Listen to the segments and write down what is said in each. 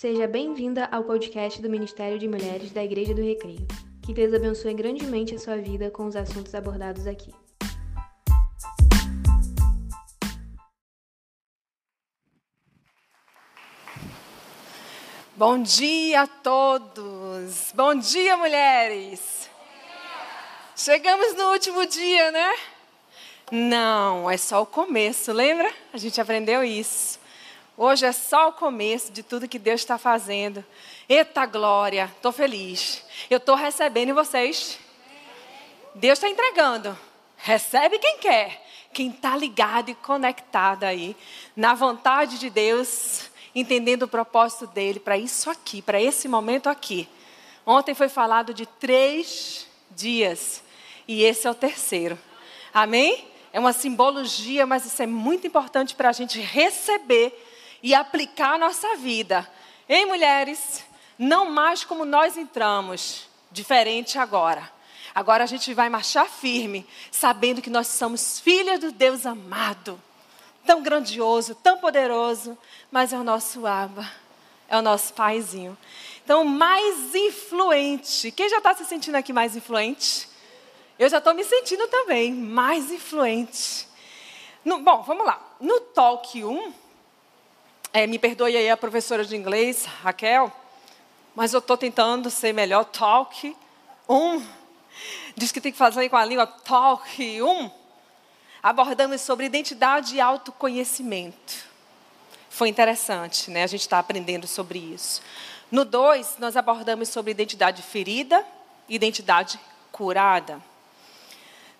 Seja bem-vinda ao podcast do Ministério de Mulheres da Igreja do Recreio. Que Deus abençoe grandemente a sua vida com os assuntos abordados aqui. Bom dia a todos! Bom dia, mulheres! Chegamos no último dia, né? Não, é só o começo, lembra? A gente aprendeu isso. Hoje é só o começo de tudo que Deus está fazendo. Eita glória, estou feliz. Eu estou recebendo vocês. Deus está entregando. Recebe quem quer. Quem está ligado e conectado aí na vontade de Deus entendendo o propósito dele para isso aqui, para esse momento aqui. Ontem foi falado de três dias e esse é o terceiro. Amém? É uma simbologia, mas isso é muito importante para a gente receber e aplicar a nossa vida. Hein, mulheres? Não mais como nós entramos, diferente agora. Agora a gente vai marchar firme, sabendo que nós somos filhas do Deus amado tão grandioso, tão poderoso, mas é o nosso Abba, é o nosso paizinho. Então, mais influente. Quem já está se sentindo aqui mais influente? Eu já estou me sentindo também mais influente. No, bom, vamos lá. No Talk 1, é, me perdoe aí a professora de inglês, Raquel, mas eu estou tentando ser melhor. Talk 1. Diz que tem que fazer com a língua Talk 1 abordamos sobre identidade e autoconhecimento. Foi interessante, né? A gente está aprendendo sobre isso. No 2, nós abordamos sobre identidade ferida identidade curada.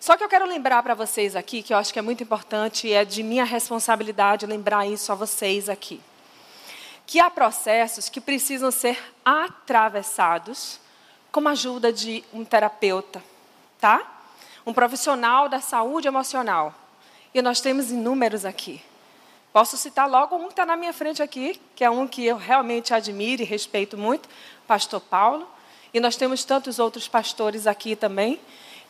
Só que eu quero lembrar para vocês aqui, que eu acho que é muito importante e é de minha responsabilidade lembrar isso a vocês aqui. Que há processos que precisam ser atravessados com a ajuda de um terapeuta, tá? um profissional da saúde emocional. E nós temos inúmeros aqui. Posso citar logo um que está na minha frente aqui, que é um que eu realmente admiro e respeito muito, pastor Paulo. E nós temos tantos outros pastores aqui também.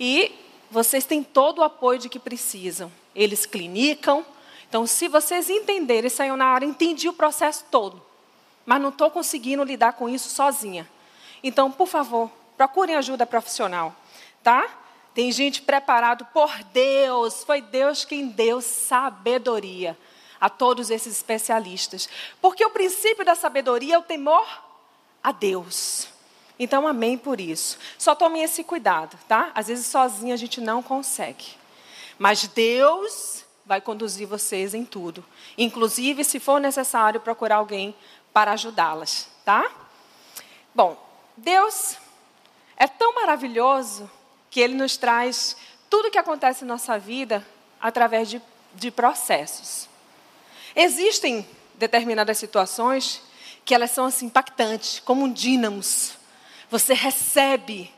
E vocês têm todo o apoio de que precisam. Eles clinicam. Então, se vocês entenderem, Sayonara, entendi o processo todo, mas não estou conseguindo lidar com isso sozinha. Então, por favor, procurem ajuda profissional, tá? Tem gente preparado por Deus. Foi Deus quem deu sabedoria a todos esses especialistas. Porque o princípio da sabedoria é o temor a Deus. Então, amém por isso. Só tomem esse cuidado, tá? Às vezes sozinha a gente não consegue. Mas Deus vai conduzir vocês em tudo. Inclusive, se for necessário, procurar alguém para ajudá-las, tá? Bom, Deus é tão maravilhoso que Ele nos traz tudo o que acontece em nossa vida através de, de processos. Existem determinadas situações que elas são assim impactantes, como um dínamos. Você recebe,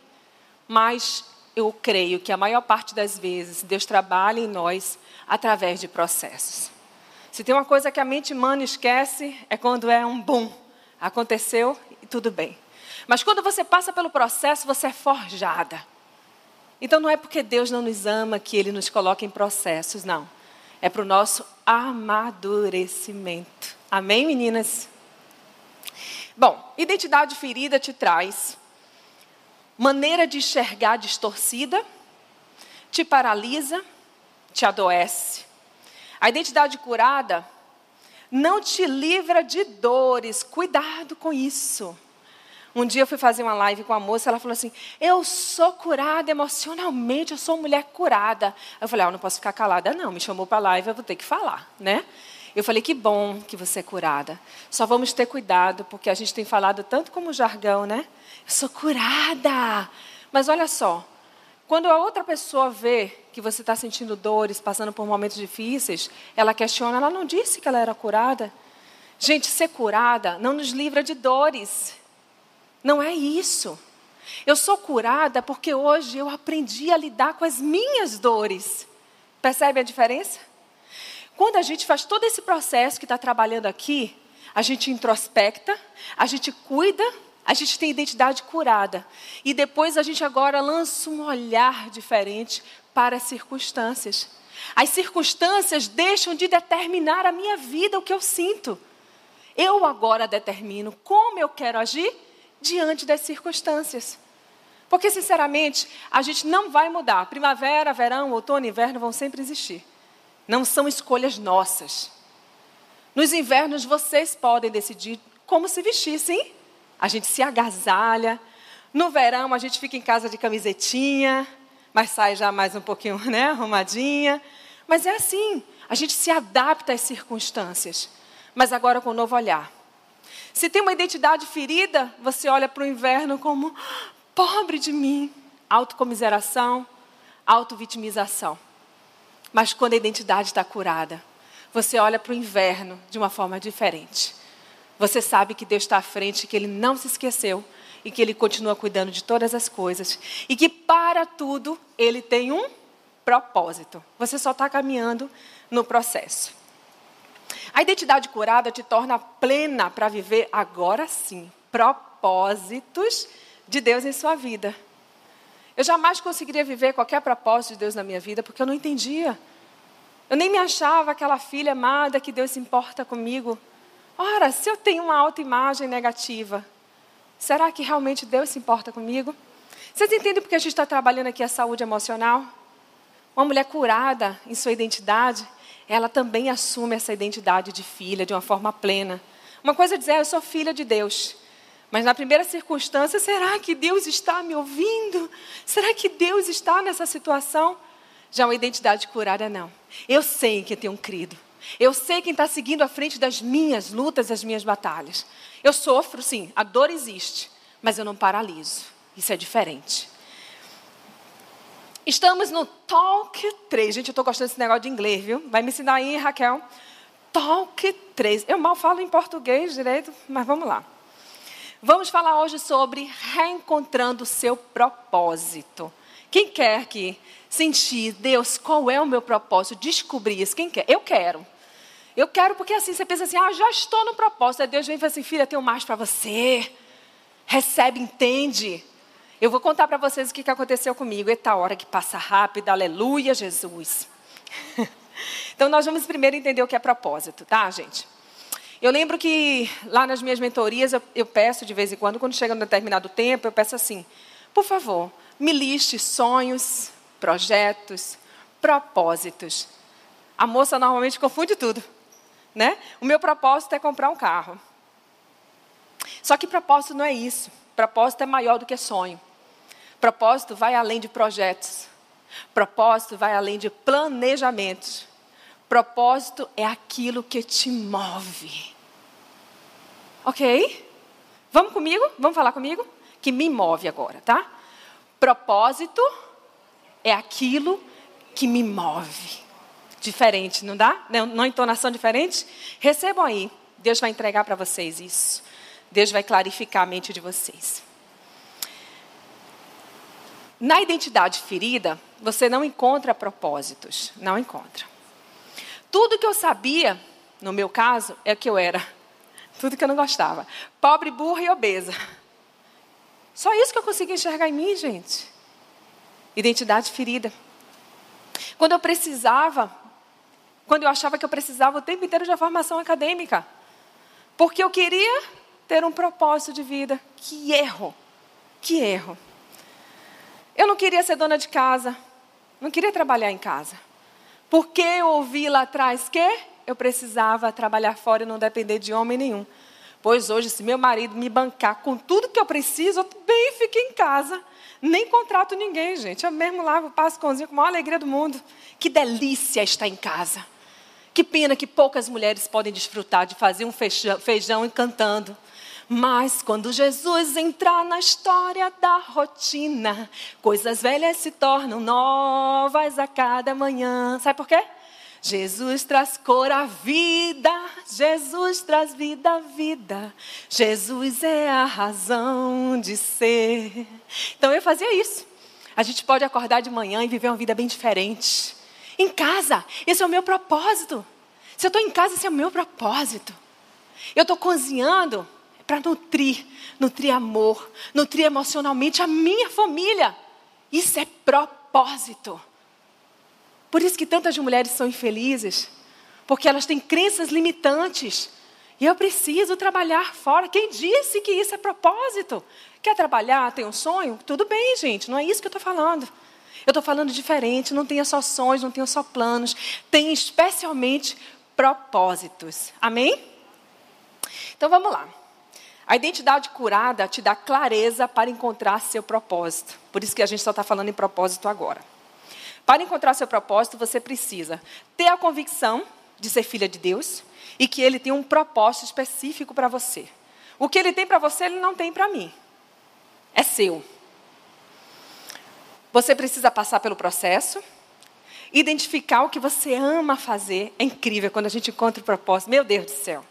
mas eu creio que a maior parte das vezes Deus trabalha em nós através de processos. Se tem uma coisa que a mente humana esquece, é quando é um bom. Aconteceu e tudo bem. Mas quando você passa pelo processo, você é forjada. Então não é porque Deus não nos ama que Ele nos coloca em processos, não. É para o nosso amadurecimento. Amém, meninas? Bom, identidade ferida te traz maneira de enxergar distorcida, te paralisa, te adoece. A identidade curada não te livra de dores. Cuidado com isso. Um dia eu fui fazer uma live com a moça, ela falou assim: Eu sou curada emocionalmente, eu sou uma mulher curada. Eu falei: ah, Eu não posso ficar calada, não. Me chamou para a live, eu vou ter que falar, né? Eu falei: Que bom que você é curada. Só vamos ter cuidado, porque a gente tem falado tanto como jargão, né? Eu sou curada. Mas olha só, quando a outra pessoa vê que você está sentindo dores, passando por momentos difíceis, ela questiona: Ela não disse que ela era curada? Gente, ser curada não nos livra de dores. Não é isso. Eu sou curada porque hoje eu aprendi a lidar com as minhas dores. Percebe a diferença? Quando a gente faz todo esse processo que está trabalhando aqui, a gente introspecta, a gente cuida, a gente tem identidade curada. E depois a gente agora lança um olhar diferente para as circunstâncias. As circunstâncias deixam de determinar a minha vida, o que eu sinto. Eu agora determino como eu quero agir diante das circunstâncias. Porque, sinceramente, a gente não vai mudar. Primavera, verão, outono, inverno vão sempre existir. Não são escolhas nossas. Nos invernos, vocês podem decidir como se vestir, sim. A gente se agasalha. No verão, a gente fica em casa de camisetinha, mas sai já mais um pouquinho né, arrumadinha. Mas é assim, a gente se adapta às circunstâncias, mas agora com um novo olhar. Se tem uma identidade ferida, você olha para o inverno como pobre de mim, autocomiseração, autovitimização. Mas quando a identidade está curada, você olha para o inverno de uma forma diferente. Você sabe que Deus está à frente, que Ele não se esqueceu e que Ele continua cuidando de todas as coisas. E que para tudo Ele tem um propósito. Você só está caminhando no processo. A identidade curada te torna plena para viver agora sim propósitos de Deus em sua vida. Eu jamais conseguiria viver qualquer propósito de Deus na minha vida porque eu não entendia. Eu nem me achava aquela filha amada que Deus se importa comigo. Ora, se eu tenho uma autoimagem negativa, será que realmente Deus se importa comigo? Vocês entendem porque a gente está trabalhando aqui a saúde emocional? Uma mulher curada em sua identidade, ela também assume essa identidade de filha de uma forma plena. Uma coisa é dizer, ah, eu sou filha de Deus. Mas na primeira circunstância, será que Deus está me ouvindo? Será que Deus está nessa situação? Já uma identidade curada, não. Eu sei que tenho um crido. Eu sei quem está seguindo à frente das minhas lutas, das minhas batalhas. Eu sofro, sim, a dor existe, mas eu não paraliso. Isso é diferente. Estamos no Talk 3. Gente, eu estou gostando desse negócio de inglês, viu? Vai me ensinar aí, Raquel. Talk 3. Eu mal falo em português direito, mas vamos lá. Vamos falar hoje sobre reencontrando o seu propósito. Quem quer que sentir, Deus, qual é o meu propósito? Descobrir isso. Quem quer? Eu quero. Eu quero porque assim você pensa assim, ah, já estou no propósito. Aí Deus vem e fala assim, filha, tenho mais para você. Recebe, entende. Eu vou contar para vocês o que aconteceu comigo. Eita hora que passa rápido, aleluia, Jesus. então, nós vamos primeiro entender o que é propósito, tá, gente? Eu lembro que lá nas minhas mentorias, eu, eu peço de vez em quando, quando chega um determinado tempo, eu peço assim: por favor, me liste sonhos, projetos, propósitos. A moça normalmente confunde tudo, né? O meu propósito é comprar um carro. Só que propósito não é isso. Propósito é maior do que sonho. Propósito vai além de projetos. Propósito vai além de planejamentos. Propósito é aquilo que te move. Ok? Vamos comigo? Vamos falar comigo? Que me move agora, tá? Propósito é aquilo que me move. Diferente, não dá? Não, entonação diferente? Recebam aí. Deus vai entregar para vocês isso. Deus vai clarificar a mente de vocês. Na identidade ferida, você não encontra propósitos, não encontra. Tudo que eu sabia, no meu caso, é que eu era. Tudo que eu não gostava. Pobre, burra e obesa. Só isso que eu consegui enxergar em mim, gente. Identidade ferida. Quando eu precisava, quando eu achava que eu precisava o tempo inteiro de formação acadêmica. Porque eu queria ter um propósito de vida. Que erro. Que erro. Eu não queria ser dona de casa, não queria trabalhar em casa. Porque eu ouvi lá atrás que eu precisava trabalhar fora e não depender de homem nenhum. Pois hoje, se meu marido me bancar com tudo que eu preciso, eu bem fico em casa. Nem contrato ninguém, gente. Eu mesmo lavo, passo cozinho com a maior alegria do mundo. Que delícia estar em casa. Que pena que poucas mulheres podem desfrutar de fazer um feijão, feijão cantando. Mas quando Jesus entrar na história da rotina, coisas velhas se tornam novas a cada manhã. Sabe por quê? Jesus traz cor à vida, Jesus traz vida à vida, Jesus é a razão de ser. Então eu fazia isso. A gente pode acordar de manhã e viver uma vida bem diferente. Em casa, esse é o meu propósito. Se eu estou em casa, esse é o meu propósito. Eu estou cozinhando, para nutrir, nutrir amor, nutrir emocionalmente a minha família. Isso é propósito. Por isso que tantas mulheres são infelizes, porque elas têm crenças limitantes. E eu preciso trabalhar fora. Quem disse que isso é propósito? Quer trabalhar, tem um sonho? Tudo bem, gente, não é isso que eu estou falando. Eu estou falando diferente, não tenha só sonhos, não tenha só planos, tem especialmente propósitos. Amém? Então vamos lá. A identidade curada te dá clareza para encontrar seu propósito. Por isso que a gente só está falando em propósito agora. Para encontrar seu propósito, você precisa ter a convicção de ser filha de Deus e que Ele tem um propósito específico para você. O que Ele tem para você, Ele não tem para mim. É seu. Você precisa passar pelo processo, identificar o que você ama fazer. É incrível quando a gente encontra o propósito. Meu Deus do céu.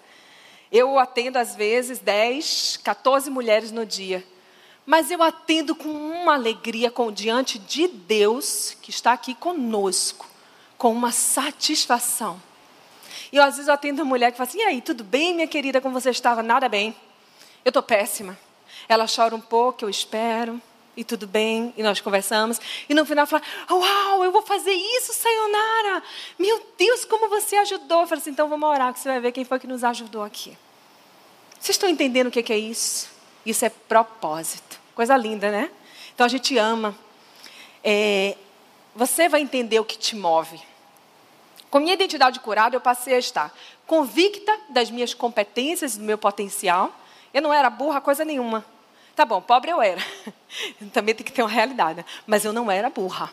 Eu atendo, às vezes, 10, 14 mulheres no dia. Mas eu atendo com uma alegria com, diante de Deus, que está aqui conosco, com uma satisfação. E eu, às vezes, eu atendo uma mulher que fala assim: e aí, tudo bem, minha querida, como você estava? Nada bem. Eu estou péssima. Ela chora um pouco, eu espero e tudo bem, e nós conversamos. E no final fala: Uau, eu vou fazer isso, Sayonara! Meu Deus, como você ajudou! Eu falei assim: então vamos orar, que você vai ver quem foi que nos ajudou aqui. Vocês estão entendendo o que é isso? Isso é propósito. Coisa linda, né? Então a gente ama. É, você vai entender o que te move. Com minha identidade curada, eu passei a estar convicta das minhas competências, do meu potencial. Eu não era burra, coisa nenhuma. Tá bom, pobre eu era. Também tem que ter uma realidade. Né? Mas eu não era burra.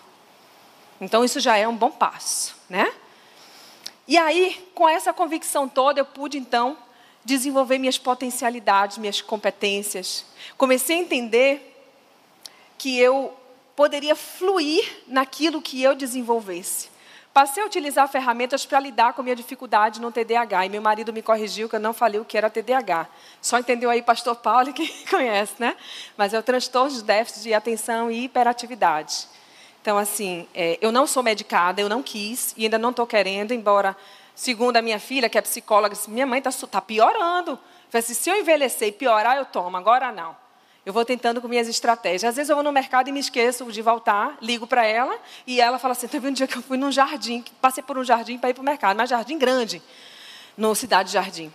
Então isso já é um bom passo, né? E aí, com essa convicção toda, eu pude então desenvolver minhas potencialidades, minhas competências. Comecei a entender que eu poderia fluir naquilo que eu desenvolvesse. Passei a utilizar ferramentas para lidar com minha dificuldade no TDAH. E meu marido me corrigiu que eu não falei o que era TDAH. Só entendeu aí pastor Paulo, que conhece, né? Mas é o transtorno de déficit de atenção e hiperatividade. Então, assim, é, eu não sou medicada, eu não quis e ainda não estou querendo, embora, segundo a minha filha, que é psicóloga, minha mãe está tá piorando. Falei assim, se eu envelhecer e piorar, eu tomo, agora não. Eu vou tentando com minhas estratégias. Às vezes eu vou no mercado e me esqueço de voltar, ligo para ela e ela fala assim: teve um dia que eu fui num jardim, passei por um jardim para ir para o mercado, mas jardim grande, no Cidade Jardim.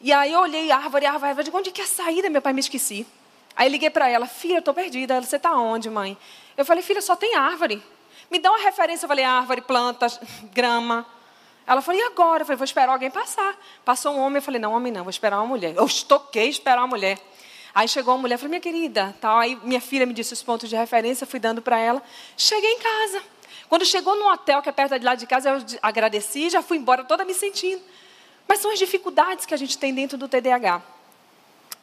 E aí eu olhei árvore, árvore, árvore, digo, onde que é a saída? Meu pai me esqueci. Aí liguei para ela, filha, eu estou perdida. Ela, você está onde, mãe? Eu falei, filha, só tem árvore. Me dá uma referência. Eu falei, árvore, plantas, grama. Ela falou, e agora? Eu falei, vou esperar alguém passar. Passou um homem, eu falei, não, homem não, vou esperar uma mulher. Eu estoquei esperar uma mulher. Aí chegou uma mulher e falou, minha querida, tal. aí minha filha me disse os pontos de referência, fui dando para ela. Cheguei em casa. Quando chegou no hotel, que é perto de lá de casa, eu agradeci, já fui embora toda me sentindo. Mas são as dificuldades que a gente tem dentro do TDAH.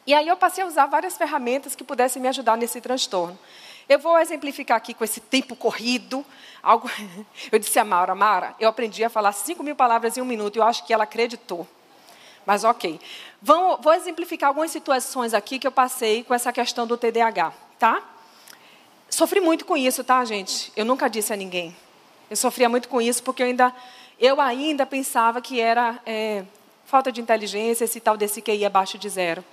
E aí eu passei a usar várias ferramentas que pudessem me ajudar nesse transtorno. Eu vou exemplificar aqui com esse tempo corrido. Algo... Eu disse a Maura, Mara, eu aprendi a falar 5 mil palavras em um minuto. E eu acho que ela acreditou. Mas ok. Vou, exemplificar algumas situações aqui que eu passei com essa questão do TDAH, tá? Sofri muito com isso, tá, gente? Eu nunca disse a ninguém. Eu sofria muito com isso porque eu ainda, eu ainda pensava que era é, falta de inteligência, esse tal desse QI abaixo de zero.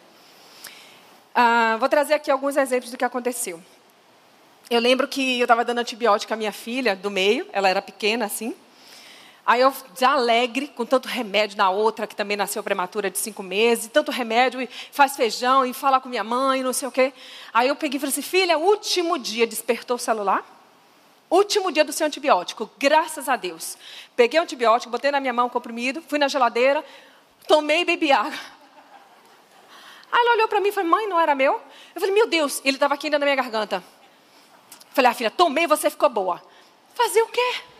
Ah, vou trazer aqui alguns exemplos do que aconteceu. Eu lembro que eu estava dando antibiótico à minha filha, do meio, ela era pequena assim. Aí eu, já alegre, com tanto remédio na outra, que também nasceu prematura de cinco meses, tanto remédio, e faz feijão, e fala com minha mãe, não sei o quê. Aí eu peguei e falei assim, filha, último dia, despertou o celular? Último dia do seu antibiótico, graças a Deus. Peguei o antibiótico, botei na minha mão o comprimido, fui na geladeira, tomei e bebi água. Aí ela olhou para mim e falou, mãe, não era meu? Eu falei, meu Deus, ele estava aqui ainda na minha garganta. Falei, ah, filha, tomei, você ficou boa. Fazer o quê?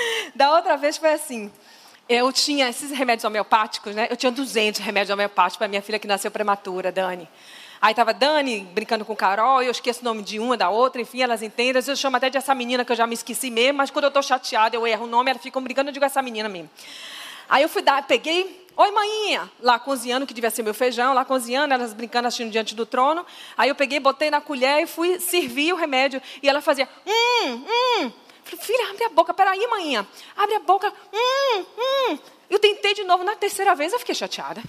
Da outra vez foi assim. Eu tinha esses remédios homeopáticos, né? Eu tinha 200 remédios homeopáticos para minha filha que nasceu prematura, Dani. Aí estava Dani brincando com Carol, eu esqueço o nome de uma, da outra, enfim, elas entendem. Eu chamo até de essa menina que eu já me esqueci mesmo, mas quando eu estou chateada, eu erro o nome, elas ficam brincando, eu digo essa menina mesmo. Aí eu fui dar, peguei, oi maninha, lá cozinhando, que devia ser meu feijão, lá cozinhando, elas brincando, assistindo diante do trono. Aí eu peguei, botei na colher e fui servir o remédio. E ela fazia, hum, hum. Falei, filha, abre a boca, peraí, manhã. Abre a boca. Hum, hum. Eu tentei de novo, na terceira vez eu fiquei chateada.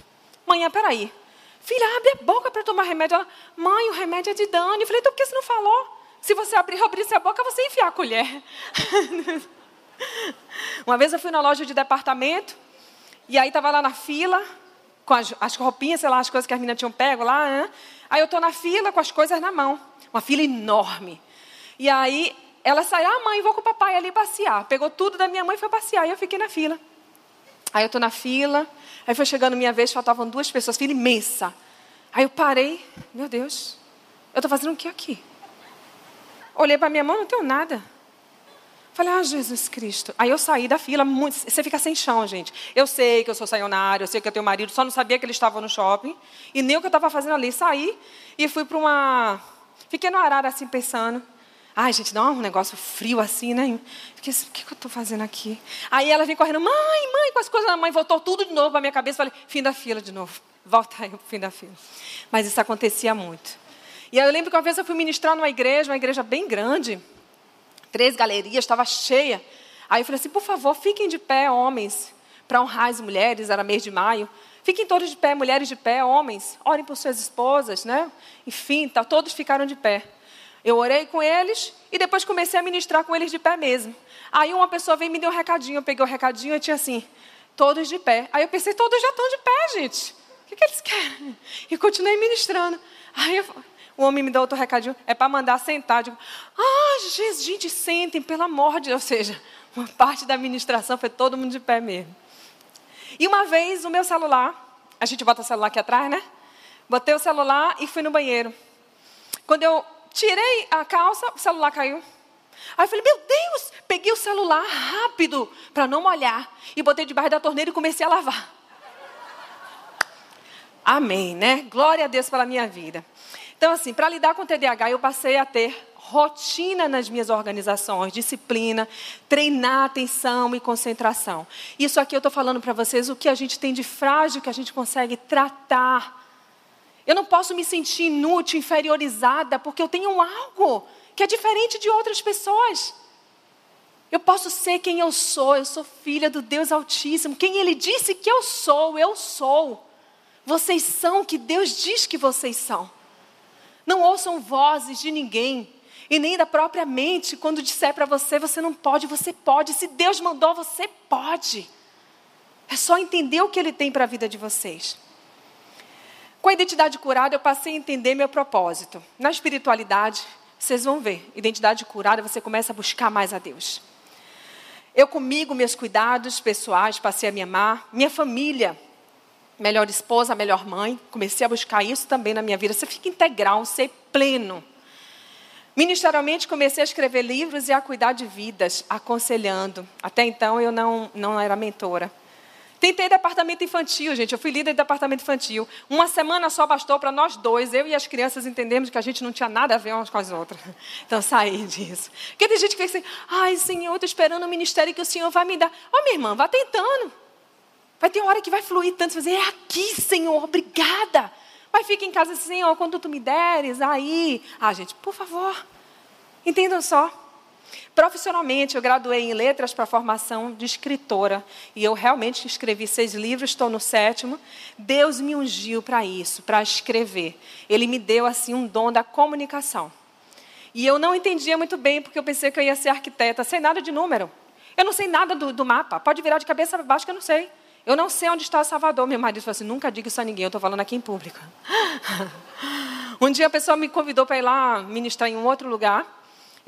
Manhã, peraí. Filha, abre a boca para tomar remédio. Ela, mãe, o remédio é de Dani. Eu falei, então por que você não falou? Se você abrir, abrisse a boca, você enfiar a colher. Uma vez eu fui na loja de departamento, e aí estava lá na fila, com as, as roupinhas, sei lá, as coisas que as meninas tinham pego lá. Né? Aí eu estou na fila com as coisas na mão. Uma fila enorme. E aí ela saiu, ah, mãe, vou com o papai ali passear. Pegou tudo da minha mãe e foi passear. E eu fiquei na fila. Aí eu estou na fila. Aí foi chegando minha vez, faltavam duas pessoas, fila imensa. Aí eu parei, meu Deus, eu estou fazendo o que aqui? Olhei para minha mão, não tenho nada. Falei, ah, Jesus Cristo. Aí eu saí da fila, muito, você fica sem chão, gente. Eu sei que eu sou sayonara, eu sei que eu tenho marido, só não sabia que ele estava no shopping. E nem o que eu estava fazendo ali. Saí e fui para uma... Fiquei no arara assim, pensando. Ai, gente, não, um negócio frio assim, né? Fiquei assim, o que, que eu estou fazendo aqui? Aí ela vem correndo, mãe, mãe, com as coisas da mãe. Voltou tudo de novo para minha cabeça. Falei, fim da fila de novo. Volta aí, fim da fila. Mas isso acontecia muito. E aí eu lembro que uma vez eu fui ministrar numa igreja, uma igreja bem grande três galerias, estava cheia. Aí eu falei assim, por favor, fiquem de pé, homens, para honrar as mulheres, era mês de maio. Fiquem todos de pé, mulheres de pé, homens, orem por suas esposas, né? Enfim, tá, todos ficaram de pé. Eu orei com eles e depois comecei a ministrar com eles de pé mesmo. Aí uma pessoa veio e me deu um recadinho, eu peguei o recadinho e tinha assim, todos de pé. Aí eu pensei, todos já estão de pé, gente. O que, que eles querem? E continuei ministrando. Aí eu, o homem me dá outro recadinho, é para mandar sentar. Digo, ah, Jesus, gente, sentem, pelo amor de Deus. Ou seja, uma parte da administração foi todo mundo de pé mesmo. E uma vez, o meu celular, a gente bota o celular aqui atrás, né? Botei o celular e fui no banheiro. Quando eu tirei a calça, o celular caiu. Aí eu falei, meu Deus, peguei o celular rápido para não molhar e botei debaixo da torneira e comecei a lavar. Amém, né? Glória a Deus pela minha vida. Então, assim, para lidar com o TDAH, eu passei a ter rotina nas minhas organizações, disciplina, treinar atenção e concentração. Isso aqui eu estou falando para vocês o que a gente tem de frágil que a gente consegue tratar. Eu não posso me sentir inútil, inferiorizada, porque eu tenho algo que é diferente de outras pessoas. Eu posso ser quem eu sou, eu sou filha do Deus Altíssimo. Quem Ele disse que eu sou, eu sou. Vocês são o que Deus diz que vocês são. Não ouçam vozes de ninguém. E nem da própria mente, quando disser para você, você não pode, você pode. Se Deus mandou, você pode. É só entender o que Ele tem para a vida de vocês. Com a identidade curada, eu passei a entender meu propósito. Na espiritualidade, vocês vão ver, identidade curada, você começa a buscar mais a Deus. Eu comigo, meus cuidados pessoais, passei a me amar. Minha família, melhor esposa, melhor mãe. Comecei a buscar isso também na minha vida. Você fica integral, ser pleno. Ministerialmente, comecei a escrever livros e a cuidar de vidas, aconselhando. Até então, eu não, não era mentora. Tentei departamento infantil, gente. Eu fui líder de departamento infantil. Uma semana só bastou para nós dois, eu e as crianças, entendermos que a gente não tinha nada a ver umas com as outras. Então, saí disso. Porque tem gente que pensa assim: ai, Senhor, estou esperando o ministério que o Senhor vai me dar. Ô, oh, minha irmã, vá tentando. Vai ter hora que vai fluir tanto, você vai dizer, é aqui, Senhor, obrigada. Mas fica em casa assim, Senhor, quando tu me deres, aí. Ah, gente, por favor, entendam só. Profissionalmente, eu graduei em letras para formação de escritora. E eu realmente escrevi seis livros, estou no sétimo. Deus me ungiu para isso, para escrever. Ele me deu, assim, um dom da comunicação. E eu não entendia muito bem, porque eu pensei que eu ia ser arquiteta, sem nada de número. Eu não sei nada do, do mapa. Pode virar de cabeça para baixo que eu não sei. Eu não sei onde está Salvador. Meu marido falou assim: nunca diga isso a ninguém, eu estou falando aqui em público. um dia a pessoa me convidou para ir lá ministrar em um outro lugar.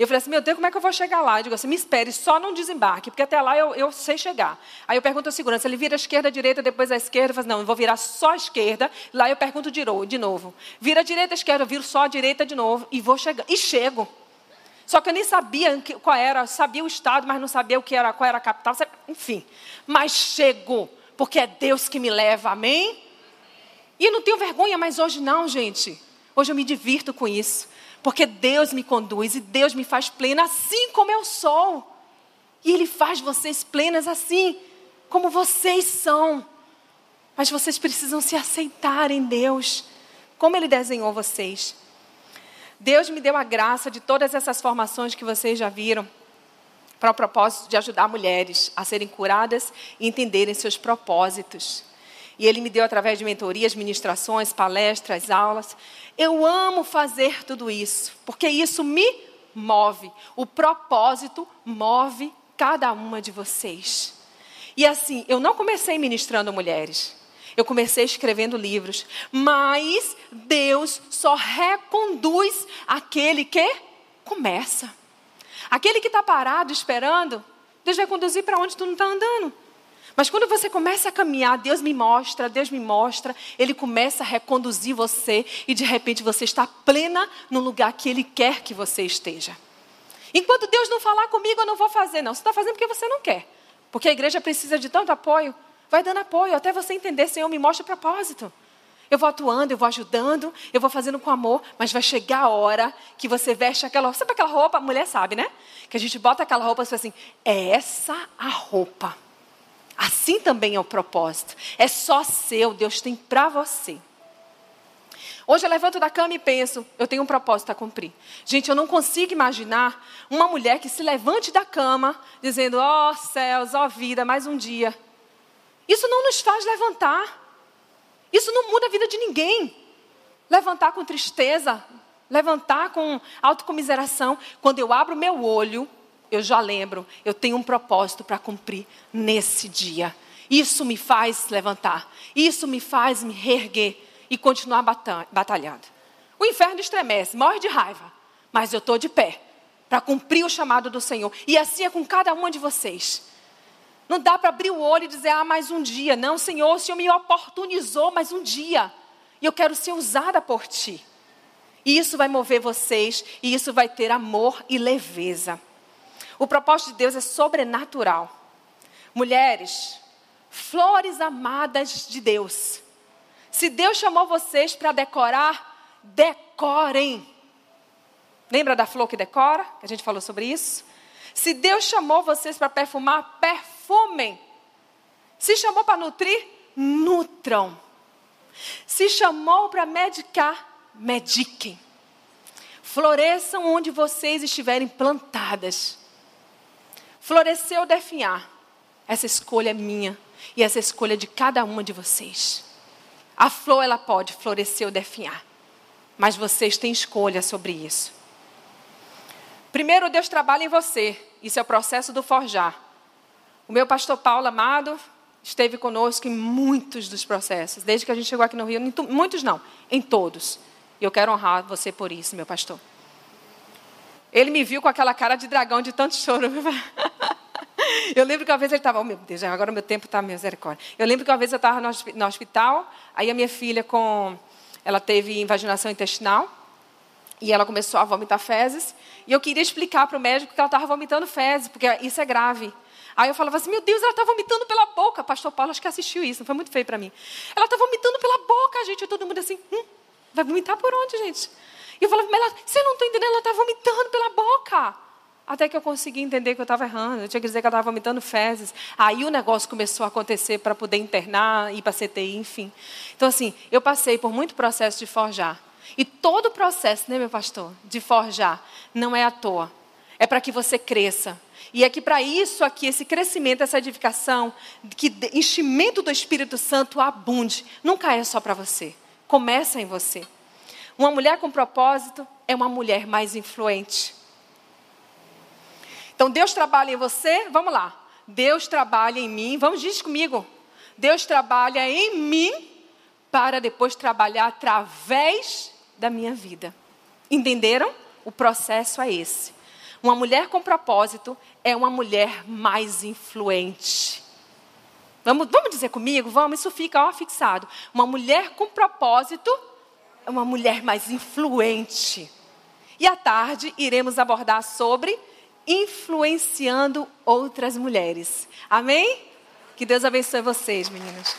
Eu falei assim: meu Deus, como é que eu vou chegar lá? Eu digo assim: me espere, só não desembarque, porque até lá eu, eu sei chegar. Aí eu pergunto ao segurança: ele vira a esquerda, a direita, depois a esquerda? Eu falo assim, não, eu vou virar só a esquerda. Lá eu pergunto de novo: vira a direita, a esquerda, eu viro só a direita de novo e vou chegar. E chego. Só que eu nem sabia qual era, sabia o estado, mas não sabia o que era, qual era a capital, enfim. Mas chego porque é Deus que me leva, amém? E eu não tenho vergonha mais hoje, não, gente. Hoje eu me divirto com isso, porque Deus me conduz e Deus me faz plena assim como eu sou. E Ele faz vocês plenas assim como vocês são. Mas vocês precisam se aceitar em Deus, como Ele desenhou vocês. Deus me deu a graça de todas essas formações que vocês já viram para o propósito de ajudar mulheres a serem curadas e entenderem seus propósitos. E ele me deu através de mentorias, ministrações, palestras, aulas. Eu amo fazer tudo isso, porque isso me move. O propósito move cada uma de vocês. E assim, eu não comecei ministrando mulheres. Eu comecei escrevendo livros. Mas Deus só reconduz aquele que começa. Aquele que está parado esperando, Deus vai conduzir para onde tu não está andando. Mas quando você começa a caminhar, Deus me mostra, Deus me mostra, Ele começa a reconduzir você e de repente você está plena no lugar que Ele quer que você esteja. Enquanto Deus não falar comigo, eu não vou fazer, não. Você está fazendo porque você não quer. Porque a igreja precisa de tanto apoio. Vai dando apoio até você entender, Senhor, me mostra o propósito. Eu vou atuando, eu vou ajudando, eu vou fazendo com amor, mas vai chegar a hora que você veste aquela Sabe aquela roupa? A mulher sabe, né? Que a gente bota aquela roupa e fala assim: é essa a roupa. Assim também é o propósito. É só seu, Deus tem para você. Hoje eu levanto da cama e penso, eu tenho um propósito a cumprir. Gente, eu não consigo imaginar uma mulher que se levante da cama dizendo: "Ó oh, céus, ó oh, vida, mais um dia". Isso não nos faz levantar. Isso não muda a vida de ninguém. Levantar com tristeza, levantar com autocomiseração, quando eu abro meu olho, eu já lembro, eu tenho um propósito para cumprir nesse dia. Isso me faz levantar, isso me faz me reerguer e continuar batalhando. O inferno estremece, morre de raiva, mas eu estou de pé para cumprir o chamado do Senhor. E assim é com cada uma de vocês. Não dá para abrir o olho e dizer, ah, mais um dia. Não, Senhor, o Senhor me oportunizou mais um dia. E eu quero ser usada por Ti. E isso vai mover vocês, e isso vai ter amor e leveza. O propósito de Deus é sobrenatural. Mulheres, flores amadas de Deus. Se Deus chamou vocês para decorar, decorem. Lembra da flor que decora? Que a gente falou sobre isso? Se Deus chamou vocês para perfumar, perfumem. Se chamou para nutrir, nutram. Se chamou para medicar, mediquem. Floresçam onde vocês estiverem plantadas. Floresceu definhar. Essa escolha é minha e essa escolha é de cada uma de vocês. A flor ela pode florescer ou definhar, mas vocês têm escolha sobre isso. Primeiro Deus trabalha em você. Isso é o processo do forjar. O meu pastor Paulo amado esteve conosco em muitos dos processos, desde que a gente chegou aqui no Rio, muitos não, em todos. E eu quero honrar você por isso, meu pastor. Ele me viu com aquela cara de dragão de tanto choro. Eu lembro que uma vez ele estava, oh meu Deus, agora o meu tempo está misericórdia. Eu lembro que uma vez eu estava no hospital, aí a minha filha com, ela teve invaginação intestinal e ela começou a vomitar fezes e eu queria explicar para o médico que ela estava vomitando fezes, porque isso é grave. Aí eu falava assim, meu Deus, ela está vomitando pela boca. Pastor Paulo, acho que assistiu isso, não foi muito feio para mim. Ela está vomitando pela boca, gente. E todo mundo assim, hum, vai vomitar por onde, gente? E eu falava, mas ela, você não está entendendo, ela está vomitando pela boca. Até que eu consegui entender que eu estava errando. Eu tinha que dizer que ela estava vomitando fezes. Aí o negócio começou a acontecer para poder internar, ir para CTI, enfim. Então, assim, eu passei por muito processo de forjar. E todo o processo, né, meu pastor, de forjar, não é à toa. É para que você cresça. E é que para isso aqui, esse crescimento, essa edificação, que enchimento do Espírito Santo abunde. Nunca é só para você. Começa em você. Uma mulher com propósito é uma mulher mais influente. Então Deus trabalha em você, vamos lá. Deus trabalha em mim, vamos dizer comigo. Deus trabalha em mim para depois trabalhar através da minha vida. Entenderam? O processo é esse. Uma mulher com propósito é uma mulher mais influente. Vamos, vamos dizer comigo? Vamos, isso fica ó, fixado. Uma mulher com propósito é uma mulher mais influente. E à tarde iremos abordar sobre influenciando outras mulheres. Amém? Que Deus abençoe vocês, meninas.